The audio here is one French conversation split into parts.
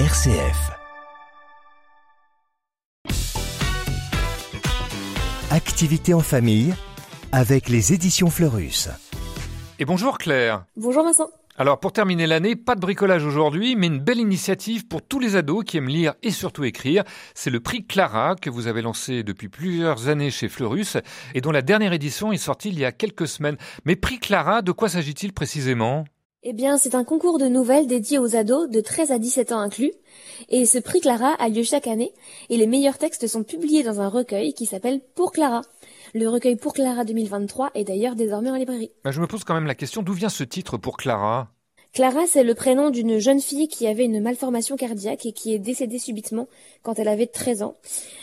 RCF. Activité en famille avec les éditions Fleurus. Et bonjour Claire. Bonjour Vincent. Alors pour terminer l'année, pas de bricolage aujourd'hui, mais une belle initiative pour tous les ados qui aiment lire et surtout écrire. C'est le prix Clara que vous avez lancé depuis plusieurs années chez Fleurus et dont la dernière édition est sortie il y a quelques semaines. Mais prix Clara, de quoi s'agit-il précisément? Eh bien, c'est un concours de nouvelles dédié aux ados de 13 à 17 ans inclus. Et ce prix Clara a lieu chaque année et les meilleurs textes sont publiés dans un recueil qui s'appelle Pour Clara. Le recueil Pour Clara 2023 est d'ailleurs désormais en librairie. Bah, je me pose quand même la question, d'où vient ce titre Pour Clara? Clara, c'est le prénom d'une jeune fille qui avait une malformation cardiaque et qui est décédée subitement quand elle avait 13 ans.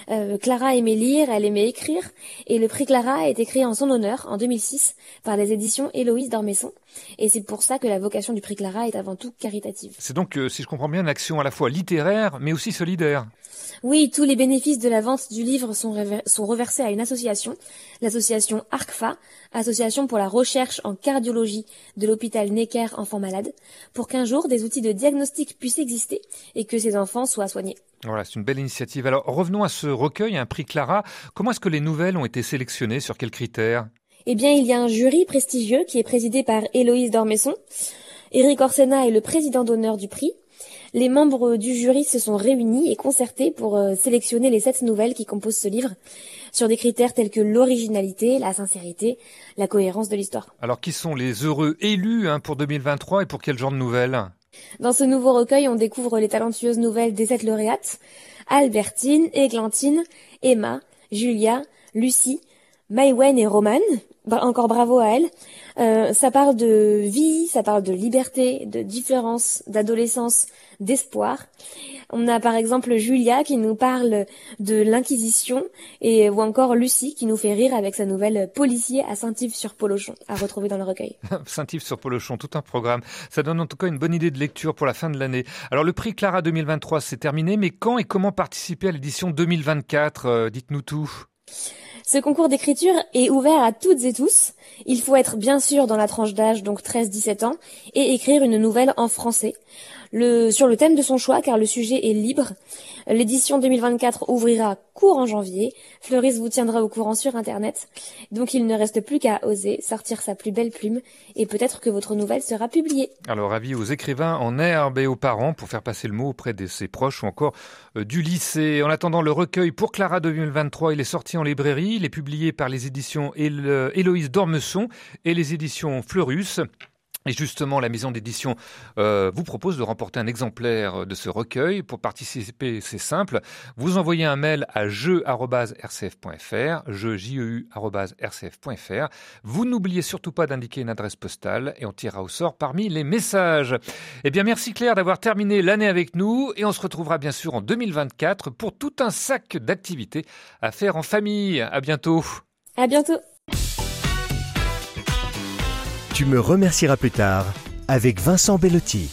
Euh, Clara aimait lire, elle aimait écrire, et le prix Clara a été créé en son honneur en 2006 par les éditions Héloïse d'Ormesson. Et c'est pour ça que la vocation du prix Clara est avant tout caritative. C'est donc, euh, si je comprends bien, une action à la fois littéraire mais aussi solidaire. Oui, tous les bénéfices de la vente du livre sont, sont reversés à une association, l'association ARCFA, Association pour la recherche en cardiologie de l'hôpital Necker Enfants Malades, pour qu'un jour des outils de diagnostic puissent exister et que ces enfants soient soignés. Voilà, c'est une belle initiative. Alors revenons à ce recueil, un prix Clara. Comment est-ce que les nouvelles ont été sélectionnées? Sur quels critères? Eh bien, il y a un jury prestigieux qui est présidé par Héloïse Dormesson. Éric Orsena est le président d'honneur du prix. Les membres du jury se sont réunis et concertés pour euh, sélectionner les sept nouvelles qui composent ce livre, sur des critères tels que l'originalité, la sincérité, la cohérence de l'histoire. Alors qui sont les heureux élus hein, pour 2023 et pour quel genre de nouvelles? Dans ce nouveau recueil, on découvre les talentueuses nouvelles des sept lauréates, Albertine, Églantine, Emma, Julia, Lucie, Maïwen et Romane, encore bravo à elle. Euh, ça parle de vie, ça parle de liberté, de différence, d'adolescence, d'espoir. On a par exemple Julia qui nous parle de l'inquisition et ou encore Lucie qui nous fait rire avec sa nouvelle Policier à Saint-Yves-sur-Polochon à retrouver dans le recueil. Saint-Yves-sur-Polochon, tout un programme. Ça donne en tout cas une bonne idée de lecture pour la fin de l'année. Alors le prix Clara 2023 c'est terminé, mais quand et comment participer à l'édition 2024 euh, Dites-nous tout. Ce concours d'écriture est ouvert à toutes et tous. Il faut être bien sûr dans la tranche d'âge, donc 13-17 ans, et écrire une nouvelle en français. Sur le thème de son choix, car le sujet est libre. L'édition 2024 ouvrira court en janvier. Fleuris vous tiendra au courant sur Internet. Donc il ne reste plus qu'à oser sortir sa plus belle plume et peut-être que votre nouvelle sera publiée. Alors avis aux écrivains en herbe et aux parents pour faire passer le mot auprès de ses proches ou encore euh, du lycée. En attendant le recueil pour Clara 2023, il est sorti en librairie. Il est publié par les éditions Héloïse Dormesson et les éditions Fleurus. Et justement, la maison d'édition euh, vous propose de remporter un exemplaire de ce recueil. Pour participer, c'est simple. Vous envoyez un mail à jeu.rcf.fr, jeu.rcf.fr. Vous n'oubliez surtout pas d'indiquer une adresse postale et on tirera au sort parmi les messages. Eh bien, merci Claire d'avoir terminé l'année avec nous et on se retrouvera bien sûr en 2024 pour tout un sac d'activités à faire en famille. À bientôt. À bientôt. Tu me remercieras plus tard avec Vincent Bellotti.